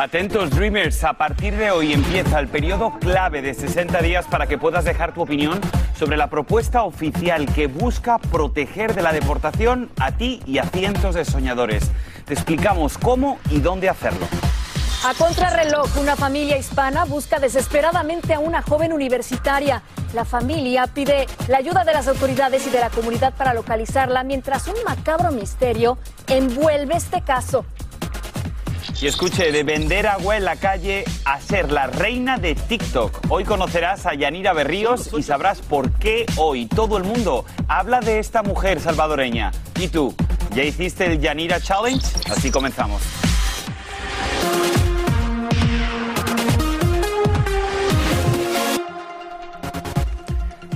Atentos Dreamers, a partir de hoy empieza el periodo clave de 60 días para que puedas dejar tu opinión sobre la propuesta oficial que busca proteger de la deportación a ti y a cientos de soñadores. Te explicamos cómo y dónde hacerlo. A contrarreloj, una familia hispana busca desesperadamente a una joven universitaria. La familia pide la ayuda de las autoridades y de la comunidad para localizarla mientras un macabro misterio envuelve este caso. Y escuche, de vender agua en la calle a ser la reina de TikTok. Hoy conocerás a Yanira Berríos y sabrás por qué hoy todo el mundo habla de esta mujer salvadoreña. ¿Y tú? ¿Ya hiciste el Yanira Challenge? Así comenzamos.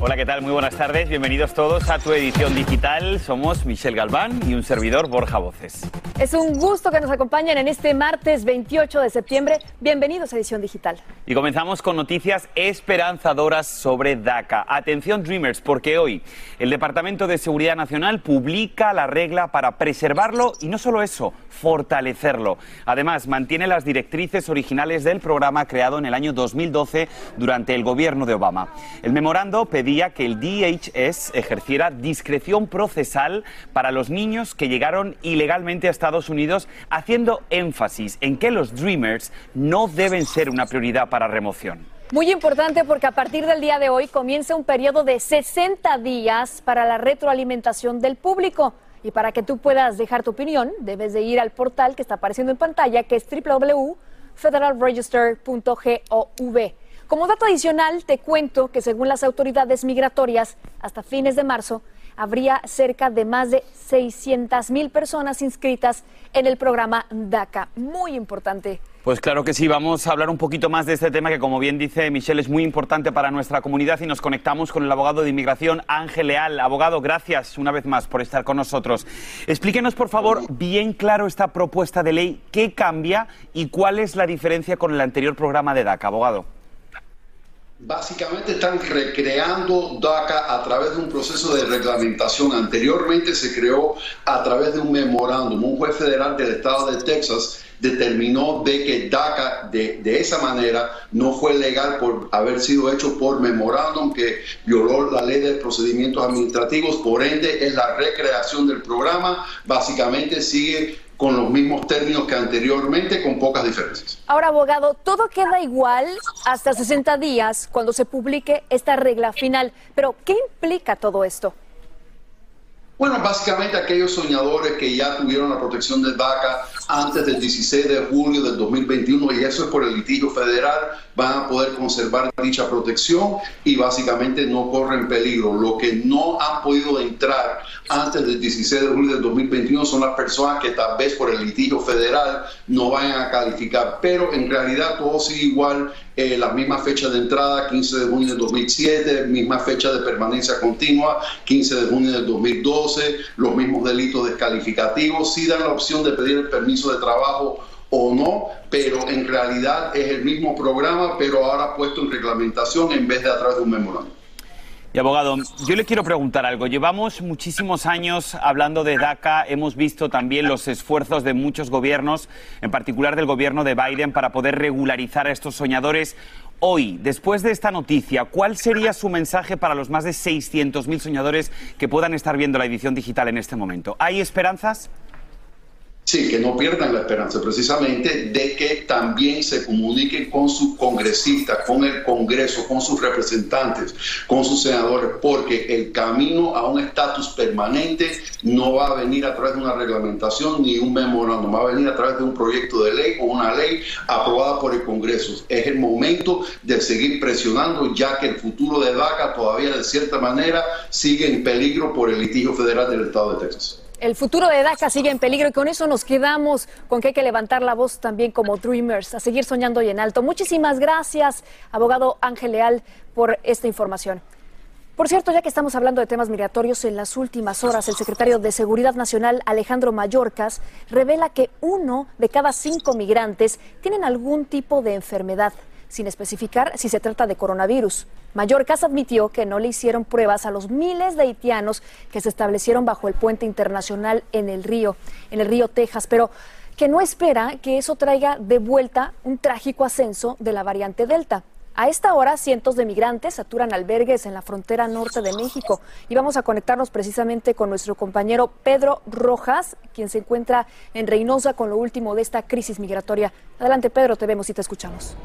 Hola, ¿qué tal? Muy buenas tardes. Bienvenidos todos a tu edición digital. Somos Michelle Galván y un servidor Borja Voces. Es un gusto que nos acompañen en este martes 28 de septiembre. Bienvenidos a Edición Digital. Y comenzamos con noticias esperanzadoras sobre DACA. Atención Dreamers, porque hoy el Departamento de Seguridad Nacional publica la regla para preservarlo y no solo eso, fortalecerlo. Además, mantiene las directrices originales del programa creado en el año 2012 durante el gobierno de Obama. El memorando pedía que el DHS ejerciera discreción procesal para los niños que llegaron ilegalmente a Estados Unidos, haciendo énfasis en que los Dreamers no deben ser una prioridad para remoción. Muy importante porque a partir del día de hoy comienza un periodo de 60 días para la retroalimentación del público. Y para que tú puedas dejar tu opinión, debes de ir al portal que está apareciendo en pantalla, que es www.federalregister.gov. Como dato adicional, te cuento que según las autoridades migratorias, hasta fines de marzo habría cerca de más de 600 mil personas inscritas en el programa DACA. Muy importante. Pues claro que sí, vamos a hablar un poquito más de este tema que, como bien dice Michelle, es muy importante para nuestra comunidad y nos conectamos con el abogado de inmigración Ángel Leal. Abogado, gracias una vez más por estar con nosotros. Explíquenos, por favor, bien claro esta propuesta de ley, qué cambia y cuál es la diferencia con el anterior programa de DACA, abogado. Básicamente están recreando DACA a través de un proceso de reglamentación. Anteriormente se creó a través de un memorándum. Un juez federal del estado de Texas determinó de que DACA de, de, esa manera no fue legal por haber sido hecho por memorándum que violó la ley de procedimientos administrativos, por ende es la recreación del programa, básicamente sigue con los mismos términos que anteriormente, con pocas diferencias. Ahora, abogado, todo queda igual hasta 60 días cuando se publique esta regla final, pero ¿qué implica todo esto? Bueno, básicamente aquellos soñadores que ya tuvieron la protección de DACA antes del 16 de julio del 2021, y eso es por el litigio federal, van a poder conservar dicha protección y básicamente no corren peligro. Lo que no han podido entrar antes del 16 de julio del 2021 son las personas que tal vez por el litigio federal no vayan a calificar, pero en realidad todo sigue igual eh, la misma fecha de entrada, 15 de junio del 2007, misma fecha de permanencia continua, 15 de junio del 2012, los mismos delitos descalificativos, sí dan la opción de pedir el permiso de trabajo o no, pero en realidad es el mismo programa, pero ahora puesto en reglamentación en vez de a través de un memorándum. Y abogado, yo le quiero preguntar algo. Llevamos muchísimos años hablando de DACA, hemos visto también los esfuerzos de muchos gobiernos, en particular del gobierno de Biden, para poder regularizar a estos soñadores. Hoy, después de esta noticia, ¿cuál sería su mensaje para los más de 600.000 soñadores que puedan estar viendo la edición digital en este momento? ¿Hay esperanzas? Sí, que no pierdan la esperanza precisamente de que también se comuniquen con sus congresistas, con el Congreso, con sus representantes, con sus senadores, porque el camino a un estatus permanente no va a venir a través de una reglamentación ni un memorándum, va a venir a través de un proyecto de ley o una ley aprobada por el Congreso. Es el momento de seguir presionando, ya que el futuro de DACA todavía de cierta manera sigue en peligro por el litigio federal del Estado de Texas. El futuro de DACA sigue en peligro y con eso nos quedamos con que hay que levantar la voz también como Dreamers, a seguir soñando y en alto. Muchísimas gracias, abogado Ángel Leal, por esta información. Por cierto, ya que estamos hablando de temas migratorios, en las últimas horas el secretario de Seguridad Nacional, Alejandro Mayorkas, revela que uno de cada cinco migrantes tienen algún tipo de enfermedad, sin especificar si se trata de coronavirus. Mayorkas admitió que no le hicieron pruebas a los miles de haitianos que se establecieron bajo el puente internacional en el río, en el río Texas, pero que no espera que eso traiga de vuelta un trágico ascenso de la variante Delta. A esta hora, cientos de migrantes saturan albergues en la frontera norte de México y vamos a conectarnos precisamente con nuestro compañero Pedro Rojas, quien se encuentra en Reynosa con lo último de esta crisis migratoria. Adelante, Pedro, te vemos y te escuchamos.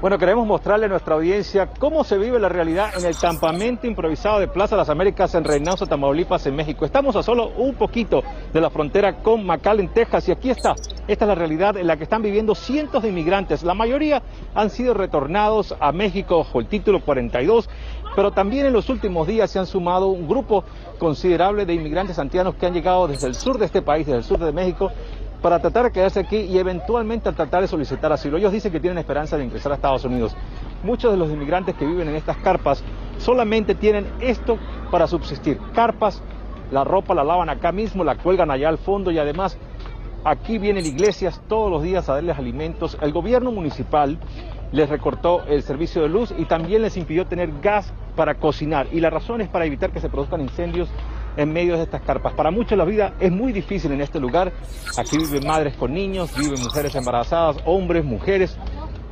Bueno, queremos mostrarle a nuestra audiencia cómo se vive la realidad en el campamento improvisado de Plaza Las Américas en Reynosa, Tamaulipas, en México. Estamos a solo un poquito de la frontera con McAllen, Texas, y aquí está. Esta es la realidad en la que están viviendo cientos de inmigrantes. La mayoría han sido retornados a México bajo el título 42, pero también en los últimos días se han sumado un grupo considerable de inmigrantes antianos que han llegado desde el sur de este país, desde el sur de México, para tratar de quedarse aquí y eventualmente tratar de solicitar asilo. Ellos dicen que tienen esperanza de ingresar a Estados Unidos. Muchos de los inmigrantes que viven en estas carpas solamente tienen esto para subsistir. Carpas, la ropa la lavan acá mismo, la cuelgan allá al fondo y además aquí vienen iglesias todos los días a darles alimentos. El gobierno municipal les recortó el servicio de luz y también les impidió tener gas para cocinar. Y la razón es para evitar que se produzcan incendios en medio de estas carpas. Para muchos la vida es muy difícil en este lugar. Aquí viven madres con niños, viven mujeres embarazadas, hombres, mujeres,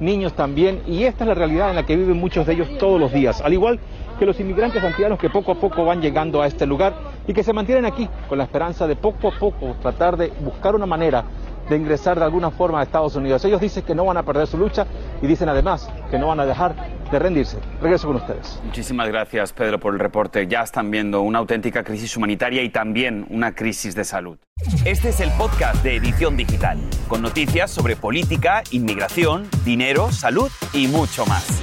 niños también. Y esta es la realidad en la que viven muchos de ellos todos los días. Al igual que los inmigrantes haitianos que poco a poco van llegando a este lugar y que se mantienen aquí con la esperanza de poco a poco tratar de buscar una manera de ingresar de alguna forma a Estados Unidos. Ellos dicen que no van a perder su lucha y dicen además que no van a dejar de rendirse. Regreso con ustedes. Muchísimas gracias, Pedro, por el reporte. Ya están viendo una auténtica crisis humanitaria y también una crisis de salud. Este es el podcast de Edición Digital, con noticias sobre política, inmigración, dinero, salud y mucho más.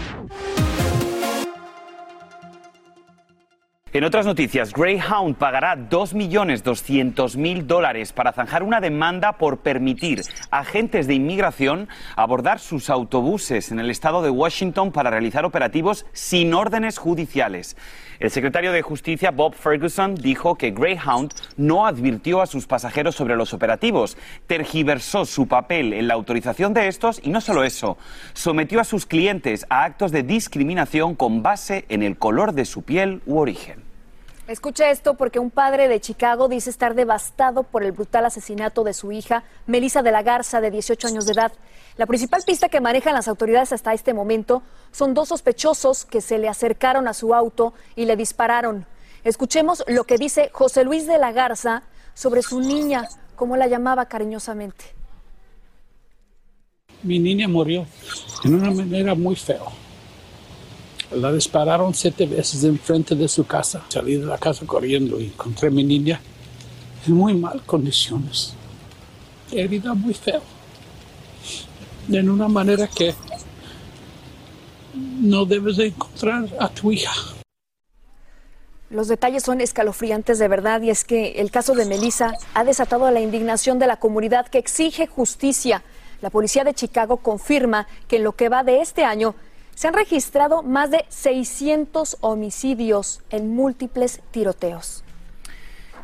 En otras noticias, Greyhound pagará 2.200.000 dólares para zanjar una demanda por permitir a agentes de inmigración abordar sus autobuses en el estado de Washington para realizar operativos sin órdenes judiciales. El secretario de Justicia, Bob Ferguson, dijo que Greyhound no advirtió a sus pasajeros sobre los operativos, tergiversó su papel en la autorización de estos y no solo eso, sometió a sus clientes a actos de discriminación con base en el color de su piel u origen. Escuche esto porque un padre de Chicago dice estar devastado por el brutal asesinato de su hija, Melissa de la Garza, de 18 años de edad. La principal pista que manejan las autoridades hasta este momento son dos sospechosos que se le acercaron a su auto y le dispararon. Escuchemos lo que dice José Luis de la Garza sobre su niña, como la llamaba cariñosamente. Mi niña murió de una manera muy fea la dispararon siete veces enfrente de su casa. Salí de la casa corriendo y encontré a mi niña en muy mal condiciones. Herida muy fea. En una manera que no debes de encontrar a tu hija. Los detalles son escalofriantes de verdad y es que el caso de Melissa ha desatado la indignación de la comunidad que exige justicia. La policía de Chicago confirma que en lo que va de este año se han registrado más de 600 homicidios en múltiples tiroteos.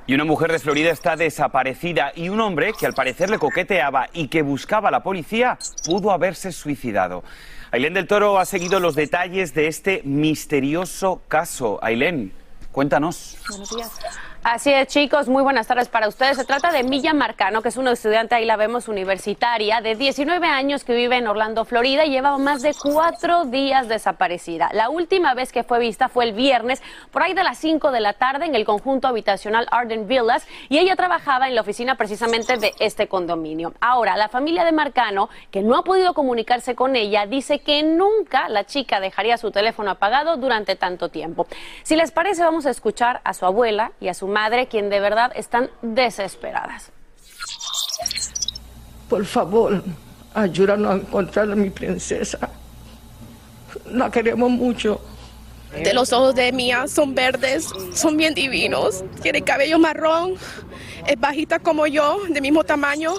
Y una mujer de Florida está desaparecida y un hombre que al parecer le coqueteaba y que buscaba a la policía pudo haberse suicidado. Ailén del Toro ha seguido los detalles de este misterioso caso. Ailén, cuéntanos. Buenos días. Así es, chicos, muy buenas tardes para ustedes. Se trata de Milla Marcano, que es una estudiante, ahí la vemos, universitaria, de 19 años que vive en Orlando, Florida, y lleva más de cuatro días desaparecida. La última vez que fue vista fue el viernes, por ahí de las 5 de la tarde, en el conjunto habitacional Arden Villas, y ella trabajaba en la oficina precisamente de este condominio. Ahora, la familia de Marcano, que no ha podido comunicarse con ella, dice que nunca la chica dejaría su teléfono apagado durante tanto tiempo. Si les parece, vamos a escuchar a su abuela y a su madre, quien de verdad están desesperadas. Por favor, ayúdanos a encontrar a mi princesa. La queremos mucho. De los ojos de Mía son verdes, son bien divinos. Tiene cabello marrón, es bajita como yo, de mismo tamaño.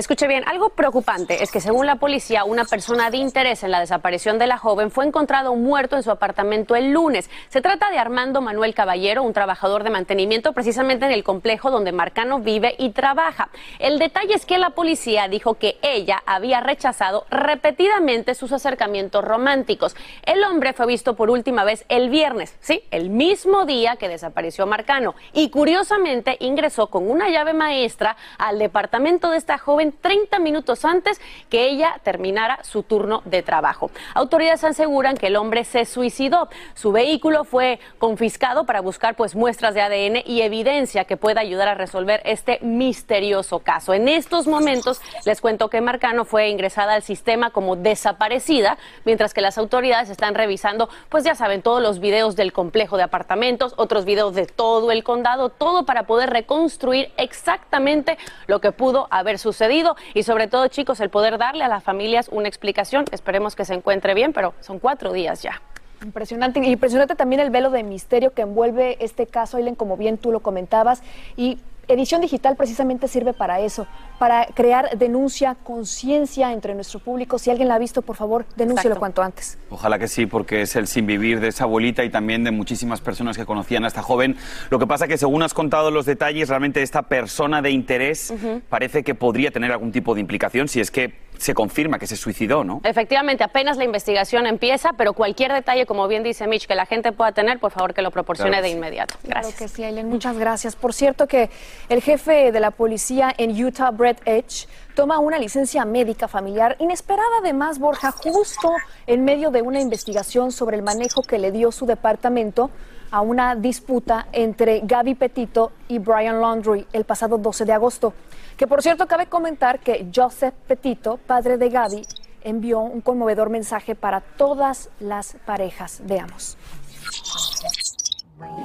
Escuche bien, algo preocupante es que según la policía, una persona de interés en la desaparición de la joven fue encontrado muerto en su apartamento el lunes. Se trata de Armando Manuel Caballero, un trabajador de mantenimiento precisamente en el complejo donde Marcano vive y trabaja. El detalle es que la policía dijo que ella había rechazado repetidamente sus acercamientos románticos. El hombre fue visto por última vez el viernes, sí, el mismo día que desapareció Marcano y curiosamente ingresó con una llave maestra al departamento de esta joven 30 minutos antes que ella terminara su turno de trabajo. Autoridades aseguran que el hombre se suicidó. Su vehículo fue confiscado para buscar pues muestras de ADN y evidencia que pueda ayudar a resolver este misterioso caso. En estos momentos les cuento que Marcano fue ingresada al sistema como desaparecida, mientras que las autoridades están revisando, pues ya saben, todos los videos del complejo de apartamentos, otros videos de todo el condado, todo para poder reconstruir exactamente lo que pudo haber sucedido y sobre todo, chicos, el poder darle a las familias una explicación. Esperemos que se encuentre bien, pero son cuatro días ya. Impresionante, impresionante también el velo de misterio que envuelve este caso, Ailen, como bien tú lo comentabas, y Edición Digital precisamente sirve para eso, para crear denuncia, conciencia entre nuestro público. Si alguien la ha visto, por favor, denúncielo cuanto antes. Ojalá que sí, porque es el sin vivir de esa abuelita y también de muchísimas personas que conocían a esta joven. Lo que pasa que según has contado los detalles, realmente esta persona de interés parece que podría tener algún tipo de implicación si es que se confirma que se suicidó, ¿no? Efectivamente, apenas la investigación empieza, pero cualquier detalle, como bien dice Mitch, que la gente pueda tener, por favor que lo proporcione de inmediato. Gracias. Claro que sí, Aileen, muchas gracias. Por cierto que el jefe de la policía en Utah, Brett Edge, toma una licencia médica familiar inesperada además, Borja, justo en medio de una investigación sobre el manejo que le dio su departamento a una disputa entre Gaby Petito y Brian Laundry el pasado 12 de agosto. Que por cierto, cabe comentar que Joseph Petito, padre de Gaby, envió un conmovedor mensaje para todas las parejas. Veamos.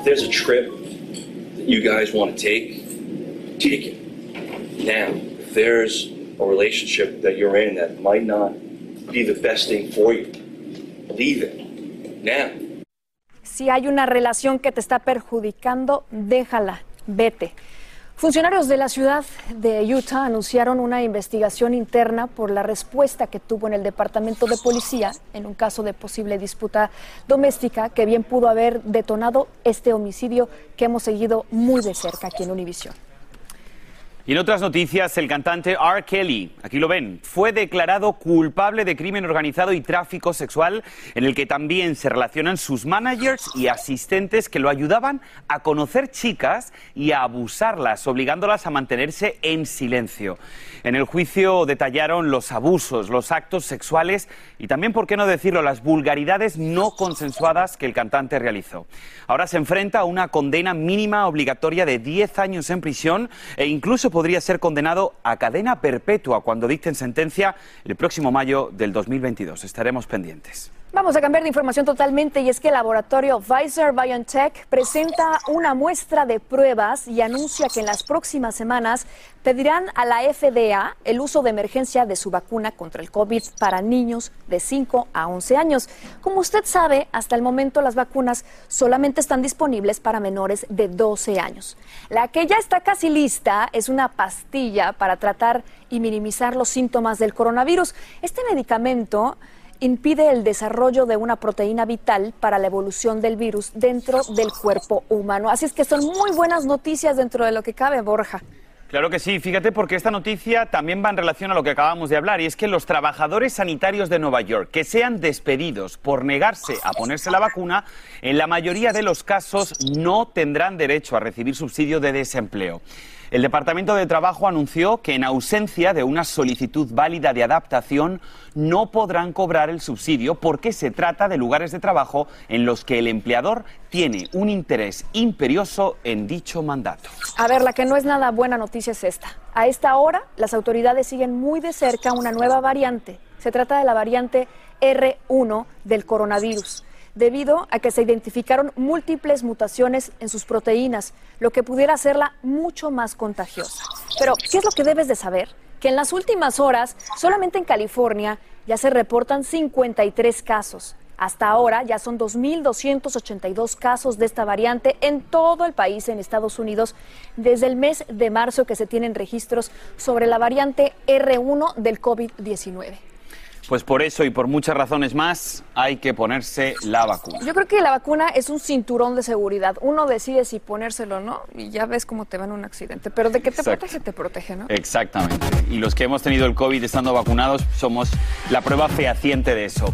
There's a trip that you guys want to take, take it. Now, if there's a relationship that you're in that might not be the best thing for you, leave it. Now. Si hay una relación que te está perjudicando, déjala, vete. Funcionarios de la ciudad de Utah anunciaron una investigación interna por la respuesta que tuvo en el departamento de policía en un caso de posible disputa doméstica que bien pudo haber detonado este homicidio que hemos seguido muy de cerca aquí en Univision. Y en otras noticias, el cantante R. Kelly, aquí lo ven, fue declarado culpable de crimen organizado y tráfico sexual, en el que también se relacionan sus managers y asistentes que lo ayudaban a conocer chicas y a abusarlas, obligándolas a mantenerse en silencio. En el juicio detallaron los abusos, los actos sexuales y también, por qué no decirlo, las vulgaridades no consensuadas que el cantante realizó. Ahora se enfrenta a una condena mínima obligatoria de 10 años en prisión e incluso podría ser condenado a cadena perpetua cuando dicten sentencia el próximo mayo del 2022. Estaremos pendientes. Vamos a cambiar de información totalmente y es que el laboratorio Pfizer BioNTech presenta una muestra de pruebas y anuncia que en las próximas semanas pedirán a la FDA el uso de emergencia de su vacuna contra el COVID para niños de 5 a 11 años. Como usted sabe, hasta el momento las vacunas solamente están disponibles para menores de 12 años. La que ya está casi lista es una pastilla para tratar y minimizar los síntomas del coronavirus. Este medicamento impide el desarrollo de una proteína vital para la evolución del virus dentro del cuerpo humano. Así es que son muy buenas noticias dentro de lo que cabe, Borja. Claro que sí, fíjate porque esta noticia también va en relación a lo que acabamos de hablar y es que los trabajadores sanitarios de Nueva York que sean despedidos por negarse a ponerse la vacuna, en la mayoría de los casos no tendrán derecho a recibir subsidio de desempleo. El Departamento de Trabajo anunció que en ausencia de una solicitud válida de adaptación no podrán cobrar el subsidio porque se trata de lugares de trabajo en los que el empleador tiene un interés imperioso en dicho mandato. A ver, la que no es nada buena noticia es esta. A esta hora, las autoridades siguen muy de cerca una nueva variante. Se trata de la variante R1 del coronavirus debido a que se identificaron múltiples mutaciones en sus proteínas, lo que pudiera hacerla mucho más contagiosa. Pero, ¿qué es lo que debes de saber? Que en las últimas horas, solamente en California, ya se reportan 53 casos Hasta ahora ya son 2.282 casos de esta variante en todo el país en Estados Unidos desde el mes de marzo que se tienen registros sobre la variante R1 del COVID-19. Pues por eso y por muchas razones más hay que ponerse la vacuna. Yo creo que la vacuna es un cinturón de seguridad. Uno decide si ponérselo o no y ya ves cómo te va en un accidente. Pero de qué te Exacto. protege, te protege, ¿no? Exactamente. Y los que hemos tenido el COVID estando vacunados somos la prueba fehaciente de eso.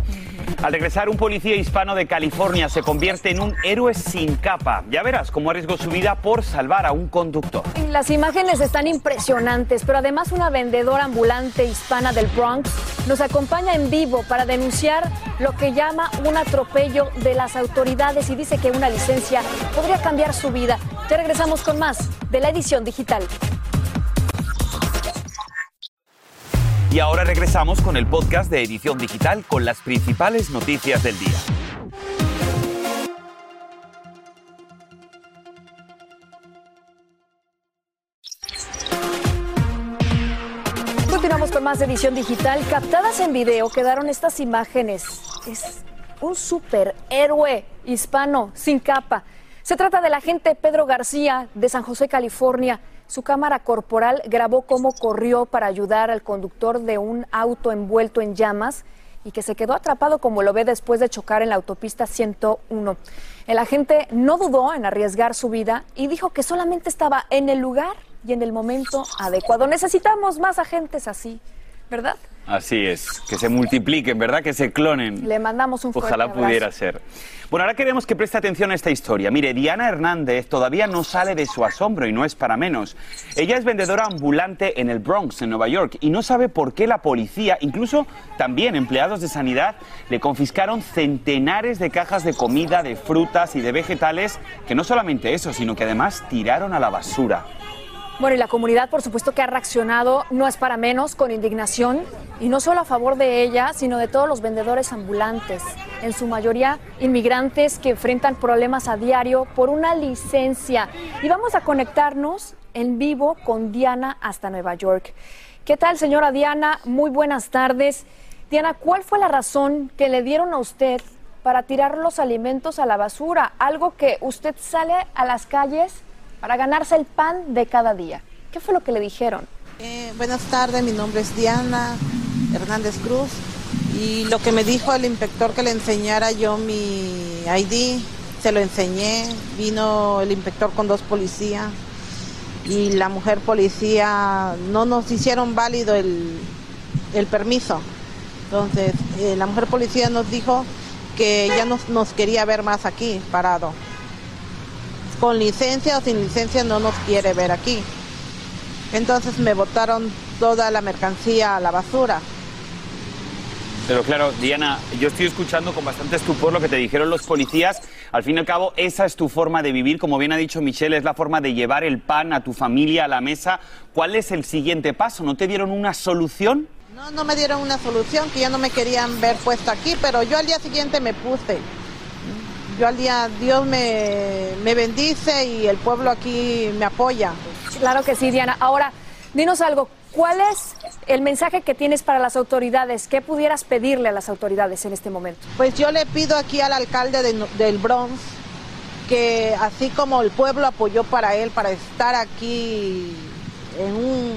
Al regresar, un policía hispano de California se convierte en un héroe sin capa. Ya verás cómo arriesgó su vida por salvar a un conductor. Las imágenes están impresionantes, pero además una vendedora ambulante hispana del Bronx nos acompaña en vivo para denunciar lo que llama un atropello de las autoridades y dice que una licencia podría cambiar su vida. Ya regresamos con más de la edición digital. Y ahora regresamos con el podcast de Edición Digital con las principales noticias del día. Continuamos con más edición digital. Captadas en video quedaron estas imágenes. Es un superhéroe hispano sin capa. Se trata del agente Pedro García de San José, California. Su cámara corporal grabó cómo corrió para ayudar al conductor de un auto envuelto en llamas y que se quedó atrapado como lo ve después de chocar en la autopista 101. El agente no dudó en arriesgar su vida y dijo que solamente estaba en el lugar y en el momento adecuado. Necesitamos más agentes así, ¿verdad? Así es, que se multipliquen, ¿verdad? Que se clonen. Le mandamos un fuerte Ojalá abrazo. pudiera ser. Bueno, ahora queremos que preste atención a esta historia. Mire, Diana Hernández todavía no sale de su asombro y no es para menos. Ella es vendedora ambulante en el Bronx, en Nueva York, y no sabe por qué la policía, incluso también empleados de sanidad, le confiscaron centenares de cajas de comida, de frutas y de vegetales, que no solamente eso, sino que además tiraron a la basura. Bueno, y la comunidad, por supuesto, que ha reaccionado, no es para menos, con indignación, y no solo a favor de ella, sino de todos los vendedores ambulantes, en su mayoría inmigrantes que enfrentan problemas a diario por una licencia. Y vamos a conectarnos en vivo con Diana hasta Nueva York. ¿Qué tal, señora Diana? Muy buenas tardes. Diana, ¿cuál fue la razón que le dieron a usted para tirar los alimentos a la basura? Algo que usted sale a las calles para ganarse el pan de cada día. ¿Qué fue lo que le dijeron? Eh, buenas tardes, mi nombre es Diana Hernández Cruz y lo que me dijo el inspector que le enseñara yo mi ID, se lo enseñé, vino el inspector con dos policías y la mujer policía no nos hicieron válido el, permiso. Entonces, eh, la mujer policía nos dijo que ya nos, nos quería ver más aquí, parado. Con licencia o sin licencia no nos quiere ver aquí. Entonces me botaron toda la mercancía a la basura. Pero claro, Diana, yo estoy escuchando con bastante estupor lo que te dijeron los policías. Al fin y al cabo, esa es tu forma de vivir. Como bien ha dicho Michelle, es la forma de llevar el pan a tu familia a la mesa. ¿Cuál es el siguiente paso? ¿No te dieron una solución? No, no me dieron una solución, que ya no me querían ver puesta aquí, pero yo al día siguiente me puse. Yo al día, Dios me, me bendice y el pueblo aquí me apoya. Claro que sí, Diana. Ahora, dinos algo. ¿Cuál es el mensaje que tienes para las autoridades? ¿Qué pudieras pedirle a las autoridades en este momento? Pues yo le pido aquí al alcalde de- del Bronx que así como el pueblo apoyó para él, para estar aquí en un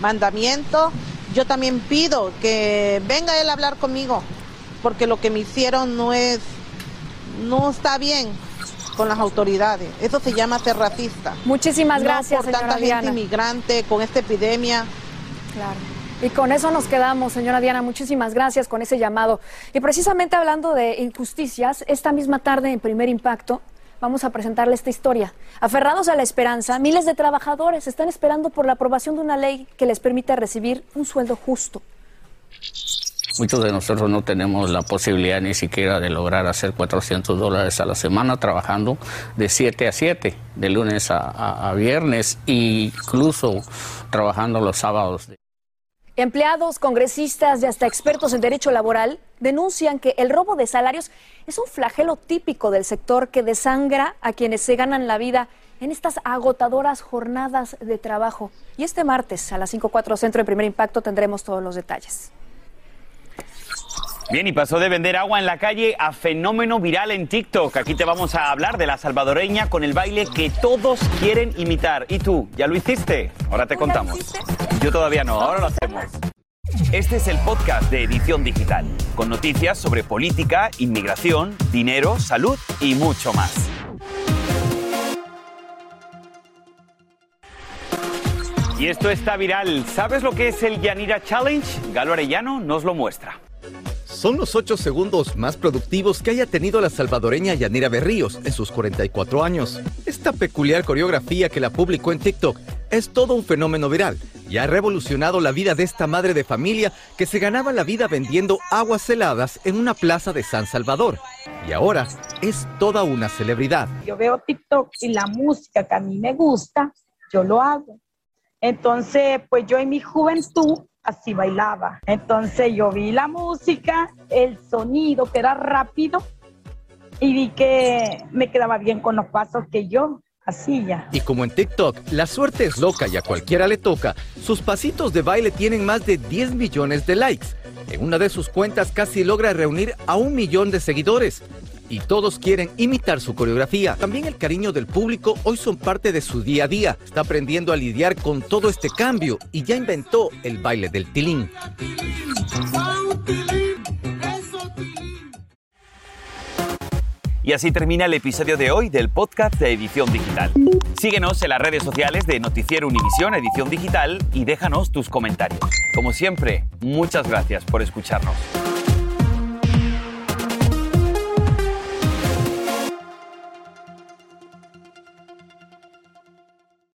mandamiento, yo también pido que venga él a hablar conmigo, porque lo que me hicieron no es, no está bien con las autoridades. Eso se llama ser racista. Muchísimas No gracias, por tanta señora gente Diana. inmigrante con esta epidemia. Claro. Y con eso nos quedamos, señora Diana. Muchísimas gracias con ese llamado. Y precisamente hablando de injusticias, esta misma tarde en Primer Impacto vamos a presentarle esta historia. Aferrados a la esperanza, miles de trabajadores están esperando por la aprobación de una ley que les permita recibir un sueldo justo. Muchos de nosotros no tenemos la posibilidad ni siquiera de lograr hacer 400 dólares a la semana trabajando de 7 a 7, de lunes a, viernes, incluso trabajando los sábados. Empleados, congresistas y hasta expertos en derecho laboral denuncian que el robo de salarios es un flagelo típico del sector que desangra a quienes se ganan la vida en estas agotadoras jornadas de trabajo. Y este martes a las 5.4 Centro de Primer Impacto tendremos todos los detalles. Bien, y pasó de vender agua en la calle a fenómeno viral en TikTok. Aquí te vamos a hablar de la salvadoreña con el baile que todos quieren imitar. ¿Y tú? ¿Ya lo hiciste? Ahora te contamos. Yo todavía no, ahora lo hacemos. Este es el podcast de Edición Digital, con noticias sobre política, inmigración, dinero, salud y mucho más. Y esto está viral. ¿Sabes lo que es el Yanira Challenge? Galo Arellano nos lo muestra. Son los ocho segundos más productivos que haya tenido la salvadoreña Yanira Berríos en sus 44 años. Esta peculiar coreografía que la publicó en TikTok es todo un fenómeno viral y ha revolucionado la vida de esta madre de familia que se ganaba la vida vendiendo aguas heladas en una plaza de San Salvador. Y ahora es toda una celebridad. Yo veo TikTok y la música que a mí me gusta, yo lo hago. Entonces, pues yo en mi juventud así bailaba. Entonces yo vi la música, el sonido que era rápido y vi que me quedaba bien con los pasos que yo hacía. Y como en TikTok la suerte es loca y a cualquiera le toca, sus pasitos de baile tienen más de 10 millones de likes. En una de sus cuentas casi logra reunir a un millón de seguidores y todos quieren imitar su coreografía. También el cariño del público hoy son parte de su día a día. Está aprendiendo a lidiar con todo este cambio y ya inventó el baile del tilín. Y así termina el episodio de hoy del podcast de Edición Digital. Síguenos en las redes sociales de Noticiero Univisión Edición Digital y déjanos tus comentarios. Como siempre, muchas gracias por escucharnos.